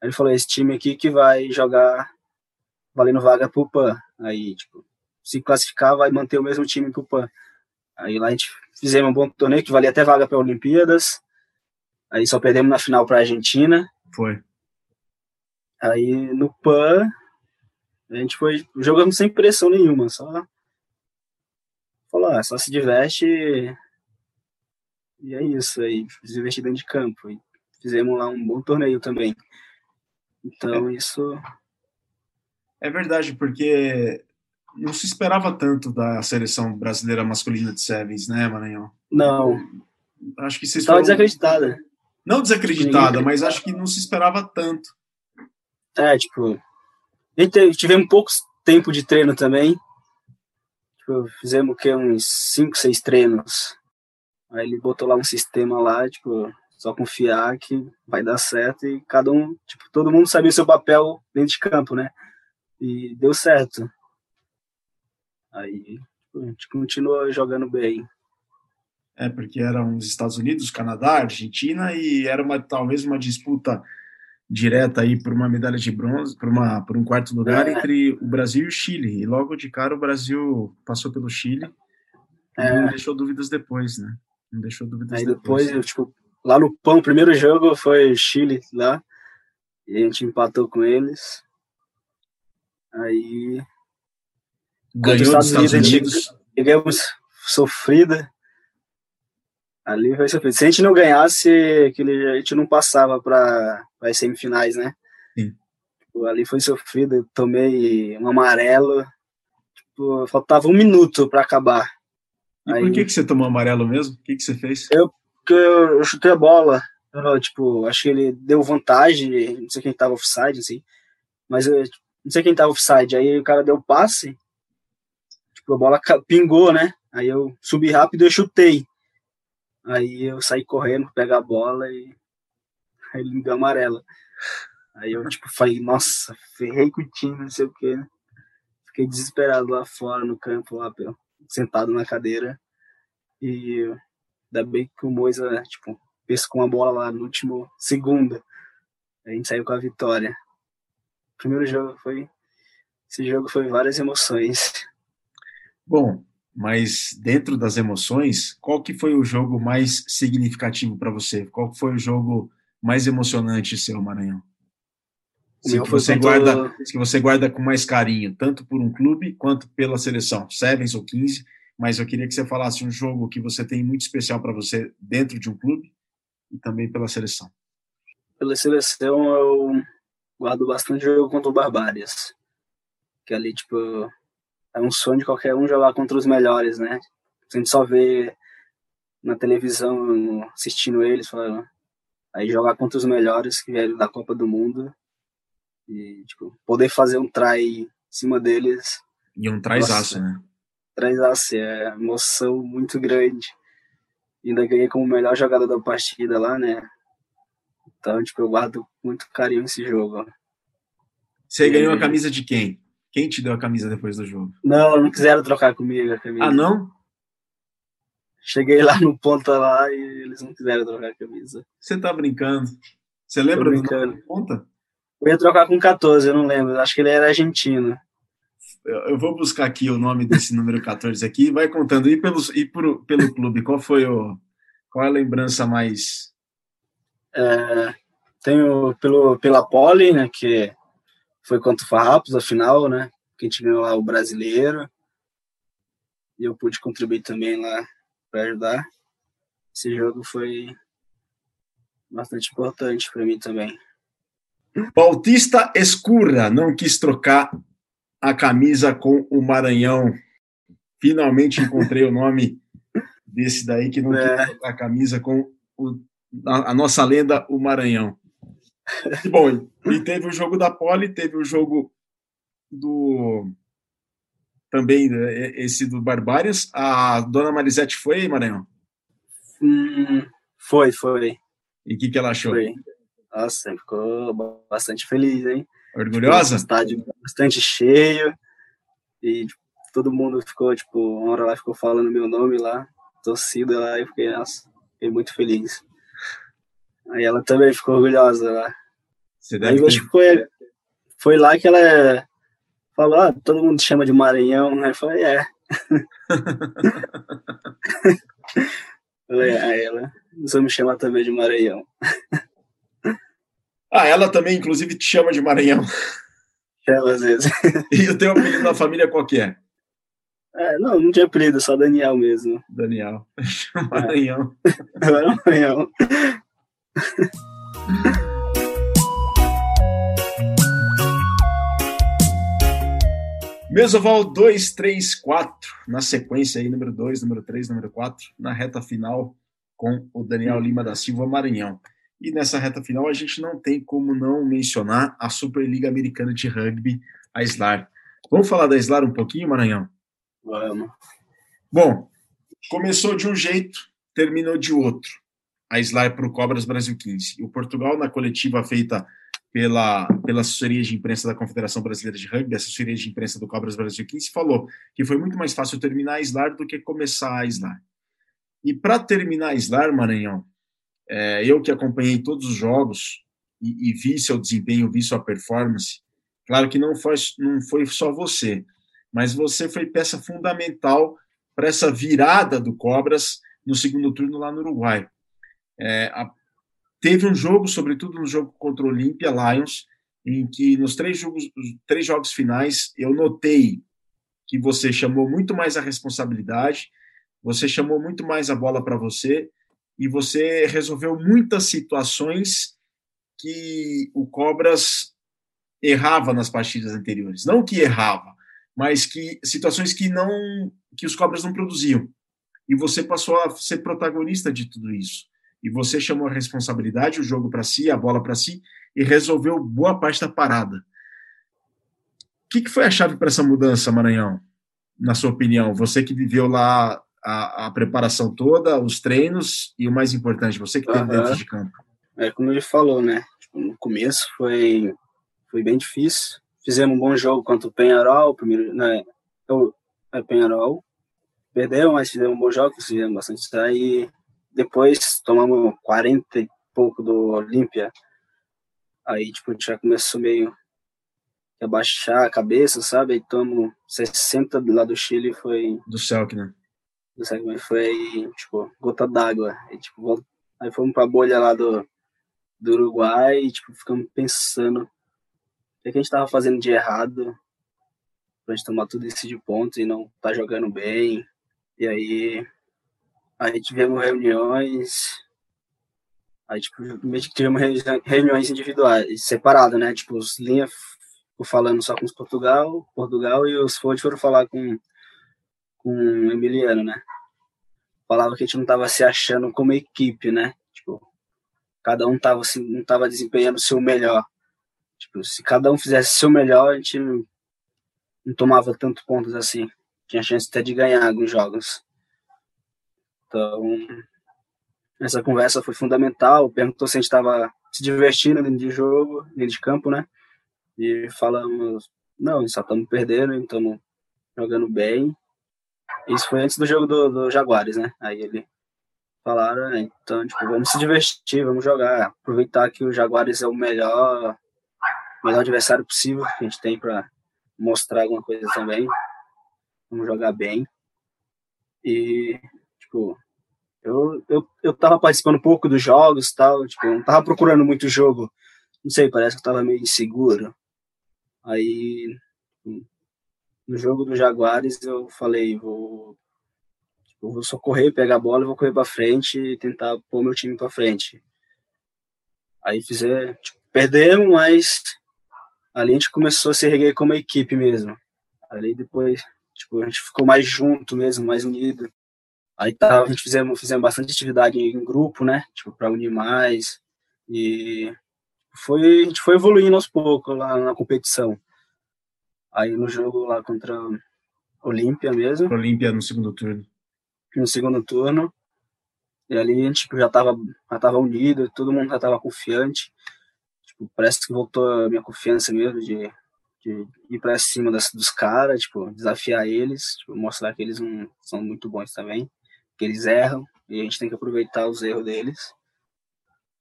Aí ele falou esse time aqui que vai jogar valendo vaga pro PAN. Aí, tipo, se classificar vai manter o mesmo time pro PAN. Aí lá a gente fizemos um bom torneio que valia até vaga para Olimpíadas. Aí só perdemos na final para Argentina. Foi. Aí no PAN, a gente foi jogando sem pressão nenhuma, só falou, ah, só se diverte e é isso aí, se divertir dentro de campo. E fizemos lá um bom torneio também. Então é. isso é verdade, porque não se esperava tanto da seleção brasileira masculina de Sevens, né, Maranhão? Não. Acho que vocês Estava foram... desacreditada. Não desacreditada, mas acho que não se esperava tanto. É, tipo, tivemos pouco tempo de treino também. Tipo, fizemos que uns 5, 6 treinos. Aí ele botou lá um sistema lá, tipo, só confiar que vai dar certo e cada um, tipo, todo mundo sabia o seu papel dentro de campo, né? E deu certo. Aí tipo, a gente continuou jogando bem. É, porque eram os Estados Unidos, Canadá, Argentina e era uma talvez uma disputa direta aí por uma medalha de bronze, por, uma, por um quarto lugar é. entre o Brasil e o Chile. E logo de cara o Brasil passou pelo Chile é. e não deixou dúvidas depois, né? Não deixou dúvidas aí depois. depois tipo, lá no pão, o primeiro jogo foi Chile lá, e a gente empatou com eles. Aí ganhou dos Estados Unidos, Unidos. ganhamos sofrida. Ali vai sofrido. Se a gente não ganhasse, aquele, a gente não passava para as semifinais, né? Sim. Tipo, ali foi sofrido. Eu tomei um amarelo. Tipo, faltava um minuto para acabar. E Aí, por que, que você tomou amarelo mesmo? O que, que você fez? Eu, eu, eu chutei a bola. Eu, tipo, acho que ele deu vantagem. Não sei quem tava offside, assim. Mas eu, não sei quem tava offside. Aí o cara deu passe. Tipo, a bola pingou, né? Aí eu subi rápido e chutei. Aí eu saí correndo, pegar a bola e aí ele me deu amarela. Aí eu, tipo, falei, nossa, ferrei com o time, não sei o quê. Né? Fiquei desesperado lá fora, no campo, lá, sentado na cadeira. E ainda bem que o Moisa, tipo, pescou uma bola lá no último segundo. A gente saiu com a vitória. Primeiro jogo foi. Esse jogo foi várias emoções. Bom, mas dentro das emoções, qual que foi o jogo mais significativo para você? Qual foi o jogo mais emocionante seu, Maranhão? Sim, que você, guarda, que você guarda com mais carinho, tanto por um clube quanto pela seleção, Sevens ou 15. Mas eu queria que você falasse um jogo que você tem muito especial para você dentro de um clube e também pela seleção. Pela seleção, eu guardo bastante jogo contra o Barbárias. Que ali, tipo, é um sonho de qualquer um jogar contra os melhores, né? A gente só vê na televisão assistindo eles, falando, aí jogar contra os melhores que vieram da Copa do Mundo e, tipo, poder fazer um try em cima deles. E um traizaço, né? Traizaço, é emoção muito grande. ainda ganhei como melhor jogador da partida lá, né? Então, tipo, eu guardo muito carinho esse jogo. Você e... ganhou a camisa de quem? Quem te deu a camisa depois do jogo? Não, não quiseram trocar comigo a camisa. Ah, não? Cheguei lá no ponta lá e eles não quiseram trocar a camisa. Você tá brincando? Você lembra do ponta? Eu ia trocar com 14, eu não lembro. Acho que ele era argentino. Eu vou buscar aqui o nome desse número 14 aqui e vai contando. E, pelo, e pelo clube, qual foi o. Qual é a lembrança mais. É, tenho pelo, pela Poli, né? Que foi contra o Farrapos, a final, né? Que a gente ganhou lá o brasileiro. E eu pude contribuir também lá para ajudar. Esse jogo foi bastante importante para mim também. Bautista Escurra não quis trocar a camisa com o Maranhão. Finalmente encontrei o nome desse daí que não é. quis trocar a camisa com o, a, a, nossa lenda, o Maranhão. Bom, e teve o jogo da Poli, teve o jogo do também né, esse do Barbárias. A dona Marisete foi, Maranhão? Hum, foi, foi. E o que, que ela achou? Foi. Nossa, ficou bastante feliz, hein? Orgulhosa? Estádio bastante cheio. E tipo, todo mundo ficou, tipo, uma hora lá ficou falando meu nome lá, torcida lá, e fiquei, nossa, fiquei muito feliz. Aí ela também ficou orgulhosa lá. Você deve Aí, acho que foi, foi lá que ela falou, ah, todo mundo chama de Maranhão, né? Eu falei, é. falei, é, ela, você me chama também de Maranhão. Ah, ela também, inclusive, te chama de Maranhão. Chama às vezes. E o teu apelido na família qual que é? é não, não tinha apelido, só Daniel mesmo. Daniel. Maranhão. É. Maranhão. Mesoval 2, 3, 4, na sequência aí, número 2, número 3, número 4, na reta final com o Daniel Lima da Silva Maranhão. E nessa reta final, a gente não tem como não mencionar a Superliga Americana de Rugby, a SLAR. Vamos falar da SLAR um pouquinho, Maranhão? Vamos. Bom, começou de um jeito, terminou de outro. A para o Cobras Brasil 15. E o Portugal, na coletiva feita pela, pela assessoria de imprensa da Confederação Brasileira de Rugby, assessoria de imprensa do Cobras Brasil 15, falou que foi muito mais fácil terminar a do que começar a SLAR. E para terminar a Maranhão, é, eu que acompanhei todos os jogos e, e, vi seu desempenho, vi sua performance, claro que não foi, não foi só você, mas você foi peça fundamental para essa virada do Cobras no segundo turno lá no Uruguai. É, a, teve um jogo, sobretudo no jogo contra o Olympia Lions, em que nos três jogos, três jogos finais eu notei que você chamou muito mais a responsabilidade, você chamou muito mais a bola para você e você resolveu muitas situações que o Cobras errava nas partidas anteriores. Não que errava, mas que situações que não que os Cobras não produziam. E você passou a ser protagonista de tudo isso. E você chamou a responsabilidade, o jogo para si, a bola para si e resolveu boa parte da parada. O que, que foi a chave para essa mudança, Maranhão? Na sua opinião, você que viveu lá a, a, preparação toda, os treinos e o mais importante, você que uhum. dentro de campo. É como ele falou, né? Tipo, no começo foi, foi bem difícil. Fizemos um bom jogo contra o Penharol, primeiro, né? O é Penharol. Perdeu, mas fizemos um bom jogo, fizemos bastante sair. Depois tomamos 40 e pouco do Olímpia. Aí, tipo, a gente já começou meio a baixar a cabeça, sabe? Aí tomamos 60 do lado do Chile, foi... Do Celtic, né? do segmento foi, tipo, gota d'água. Aí, tipo, aí fomos pra bolha lá do, do Uruguai e, tipo, ficamos pensando que a gente estava fazendo de errado pra gente tomar tudo isso de ponto e não tá jogando bem. E aí, aí tivemos reuniões, aí tipo, tivemos reuniões individuais, separadas, né? Tipo, os linhas falando só com os Portugal, Portugal e os Ford foram falar com, com o Emiliano, né? Falava que a gente não tava se achando como equipe, né? Tipo, cada um tava assim, não tava desempenhando o seu melhor. Tipo, se cada um fizesse o seu melhor, a gente não tomava tanto pontos assim. Tinha chance até de ganhar alguns jogos. Então, essa conversa foi fundamental. Perguntou se a gente estava se divertindo dentro de jogo, dentro de campo, né? E falamos, não, só estamos perdendo, estamos jogando bem. Isso foi antes do jogo do, do Jaguares, né? Aí ele falaram, é, então, tipo, vamos se divertir, vamos jogar, aproveitar que o Jaguares é o melhor, melhor adversário possível que a gente tem para mostrar alguma coisa também. Vamos jogar bem. E, tipo, eu, eu, eu tava participando um pouco dos jogos tal, tipo, não tava procurando muito jogo. Não sei, parece que eu tava meio inseguro. Aí, no jogo do Jaguares, eu falei, vou, tipo, vou só correr, pegar a bola, vou correr para frente e tentar pôr meu time para frente. Aí fizer, tipo, perdemos, mas ali a gente começou a se erguer como equipe mesmo. Ali depois, tipo, a gente ficou mais junto mesmo, mais unido. Aí tá, a gente fizemos, fizemos bastante atividade em grupo, né? Tipo, para unir mais. E foi, a gente foi evoluindo aos poucos lá na competição. Aí no jogo lá contra Olímpia mesmo. Olímpia no segundo turno. No segundo turno. E ali a gente tipo, já tava, já tava unido, todo mundo já tava confiante. Tipo, parece que voltou a minha confiança mesmo de, de ir para cima das, dos caras, tipo, desafiar eles, tipo, mostrar que eles não são muito bons também, que eles erram e a gente tem que aproveitar os erros deles.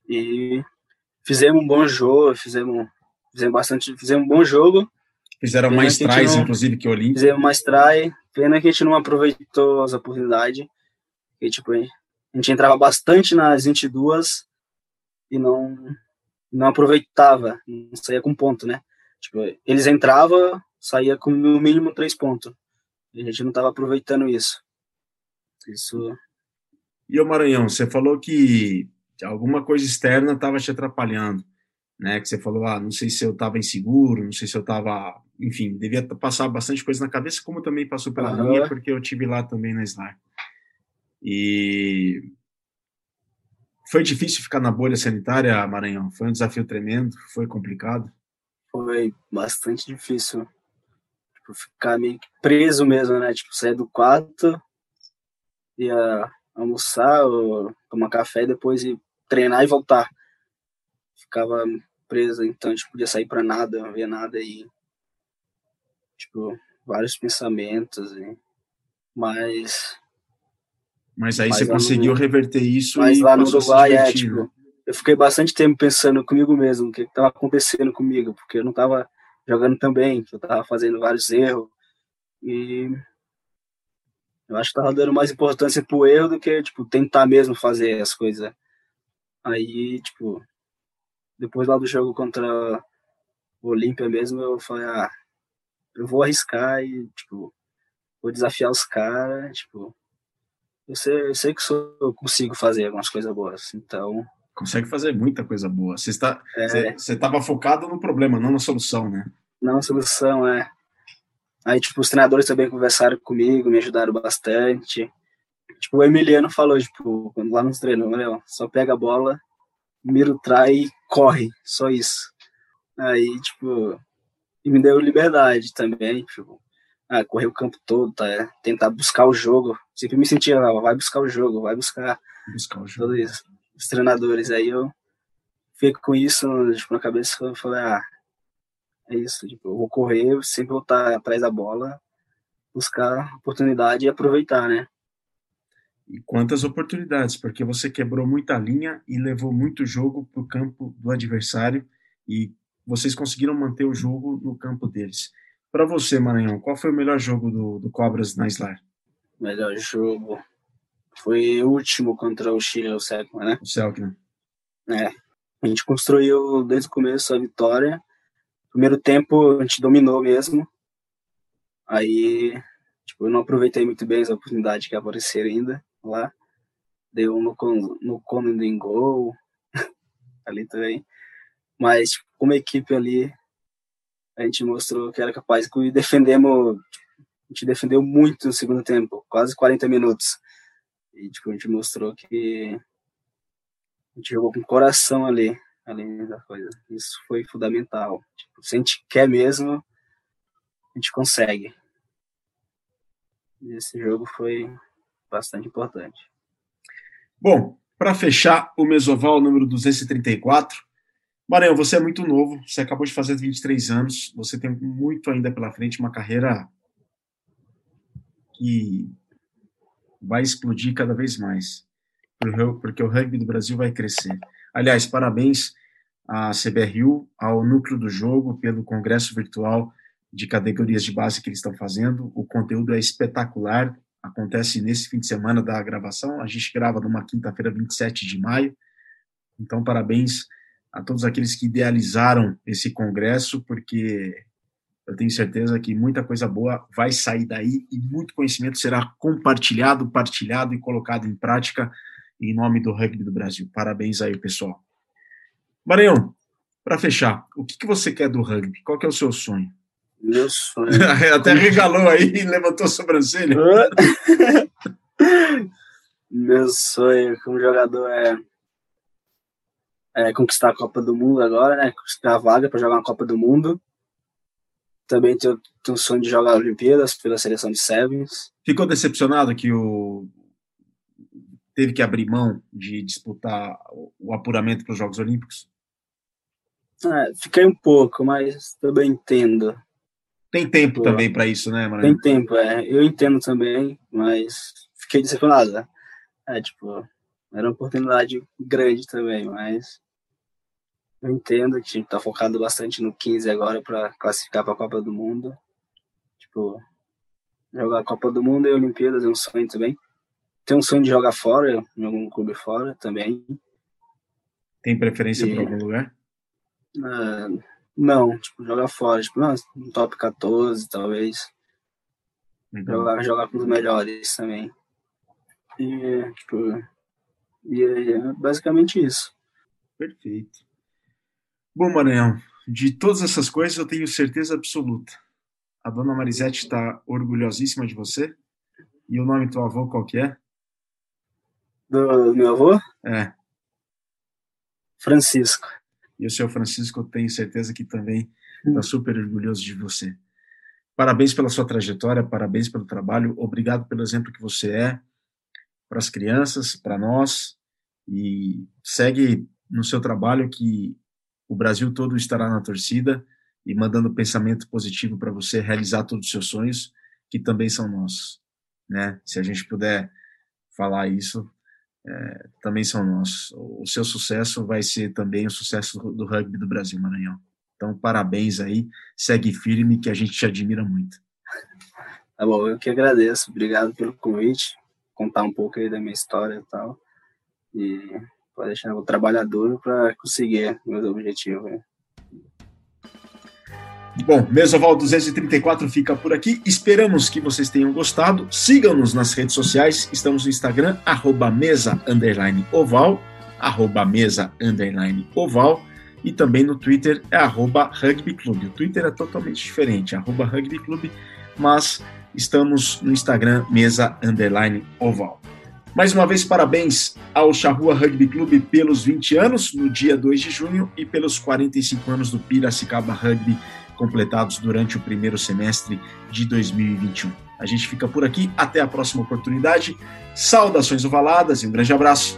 E fizemos um bom jogo, fizemos, fizemos bastante, fizemos um bom jogo. Fizeram pena mais tries, inclusive, que o Olímpia. Fizemos mais try, pena que a gente não aproveitou as oportunidades. E, tipo, a gente entrava bastante nas 22 e não não aproveitava, não saía com ponto, né? Tipo, eles entravam, saía com no mínimo três pontos. E a gente não estava aproveitando isso. Isso. E o Maranhão, você falou que alguma coisa externa estava te atrapalhando, né? Que você falou, ah, não sei se eu estava inseguro, não sei se eu estava, enfim, devia passar bastante coisa na cabeça, como também passou pela uhum. minha, porque eu tive lá também na Slar. E foi difícil ficar na bolha sanitária, Maranhão? Foi um desafio tremendo? Foi complicado? Foi bastante difícil. Tipo, ficar meio preso mesmo, né? Tipo, sair do quarto, ia almoçar, ou tomar café, depois ir treinar e voltar. Ficava preso, então a gente podia sair para nada, não ver nada e tipo vários pensamentos, e... mas mas aí mas você conseguiu no... reverter isso mas lá no Uruguai, é, tipo, eu fiquei bastante tempo pensando comigo mesmo, o que estava acontecendo comigo, porque eu não estava jogando tão bem, eu estava fazendo vários erros, e eu acho que estava dando mais importância pro erro do que, tipo, tentar mesmo fazer as coisas. Aí, tipo, depois lá do jogo contra o Olímpia mesmo, eu falei, ah, eu vou arriscar e, tipo, vou desafiar os caras, tipo, eu sei, eu sei que sou, eu consigo fazer algumas coisas boas, então... Consegue fazer muita coisa boa. Você está, é, você estava focado no problema, não na solução, né? Não na solução, é. Aí, tipo, os treinadores também conversaram comigo, me ajudaram bastante. Tipo, o Emiliano falou, tipo, quando lá nos treinos, meu, só pega a bola, mira o trai e corre, só isso. Aí, tipo, e me deu liberdade também, tipo, ah, correr o campo todo, tá? É, tentar buscar o jogo. Sempre me sentia, ah, vai buscar o jogo, vai buscar, buscar o jogo. Todos isso. Os treinadores. Aí eu fico com isso tipo, na cabeça eu falei, ah, é isso, tipo, eu vou correr, sempre vou estar atrás da bola, buscar oportunidade e aproveitar, né? E quantas oportunidades, porque você quebrou muita linha e levou muito jogo para o campo do adversário e vocês conseguiram manter o jogo no campo deles. Para você, Maranhão, qual foi o melhor jogo do, do Cobras na Slar? Melhor jogo foi o último contra o Chile, o Selkman, né? O Selkman. É. A gente construiu desde o começo a vitória, primeiro tempo a gente dominou mesmo. Aí, tipo, eu não aproveitei muito bem as oportunidades que apareceram ainda lá. Deu no, no Conan gol, ali também. Mas, tipo, como equipe ali, a gente mostrou que era capaz de defendemos, a gente defendeu muito no segundo tempo, quase 40 minutos. E, tipo, a gente mostrou que a gente jogou com coração ali, além da coisa. Isso foi fundamental. Tipo, se a gente quer mesmo, a gente consegue. Esse jogo foi bastante importante. Bom, para fechar o Mesoval número 234, Maranhão, você é muito novo, você acabou de fazer 23 anos, você tem muito ainda pela frente, uma carreira que vai explodir cada vez mais porque o rugby do Brasil vai crescer. Aliás, parabéns à CBRU, ao núcleo do jogo, pelo congresso virtual de categorias de base que eles estão fazendo. O conteúdo é espetacular, acontece nesse fim de semana da gravação. A gente grava numa quinta-feira, 27 de maio. Então, parabéns a todos aqueles que idealizaram esse congresso, porque eu tenho certeza que muita coisa boa vai sair daí e muito conhecimento será compartilhado, partilhado e colocado em prática em nome do rugby do Brasil. Parabéns aí, pessoal. Maranhão, para fechar, o que, que você quer do rugby? Qual que é o seu sonho? Meu sonho. Até regalou aí e levantou a sobrancelha. Meu sonho como jogador é, é, conquistar a Copa do Mundo agora, né? Conquistar a vaga para jogar uma Copa do Mundo. Também tenho, tenho o sonho de jogar Olimpíadas pela seleção de Sevens. Ficou decepcionado que o teve que abrir mão de disputar o apuramento para os Jogos Olímpicos? É, fiquei um pouco, mas também entendo. Tem tempo Pô, também para isso, né, Maranhão? Tem tempo, é. Eu entendo também, mas fiquei decepcionado? É, tipo, era uma oportunidade grande também, mas eu entendo que a gente tá focado bastante no 15 agora para classificar para a Copa do Mundo. Tipo, jogar a Copa do Mundo e Olimpíadas é um sonho também. Tem um sonho de jogar fora, em algum clube fora também. Tem preferência e, por algum lugar? Uh, não, tipo, jogar fora, tipo, não, um top 14, talvez. Então. Jogar, jogar com os melhores também. E, tipo, e é basicamente isso. Perfeito. Bom, Maranhão, de todas essas coisas eu tenho certeza absoluta. A dona Marisete está orgulhosíssima de você. E o nome do avô qual que é? Do meu avô? É. Francisco. E o seu Francisco, eu tenho certeza que também está hum. super orgulhoso de você. Parabéns pela sua trajetória, parabéns pelo trabalho, obrigado pelo exemplo que você é para as crianças, para nós, e segue no seu trabalho que o Brasil todo estará na torcida e mandando pensamento positivo para você realizar todos os seus sonhos, que também são nossos, né? Se a gente puder falar isso, é, também são nossos. O seu sucesso vai ser também o sucesso do rugby do Brasil, Maranhão. Então, parabéns aí, segue firme, que a gente te admira muito. Tá bom, eu que agradeço, obrigado pelo convite, contar um pouco aí da minha história e tal, e pode deixar o trabalhador para conseguir meus objetivos. Né? Bom, Mesoval 234 fica por aqui. Esperamos que vocês tenham gostado. Sigam-nos nas redes sociais. Estamos no Instagram, arroba mesa underline oval, arroba mesa underline oval. E também no Twitter é arroba rugby clube. O Twitter é totalmente diferente, arroba rugby clube, mas estamos no Instagram, mesa underline oval. Mais uma vez, parabéns ao Charrua Rugby Clube pelos 20 anos, no dia 2 de junho, e pelos 45 anos do Piracicaba Rugby completados durante o primeiro semestre de 2021. A gente fica por aqui, até a próxima oportunidade. Saudações ovaladas e um grande abraço.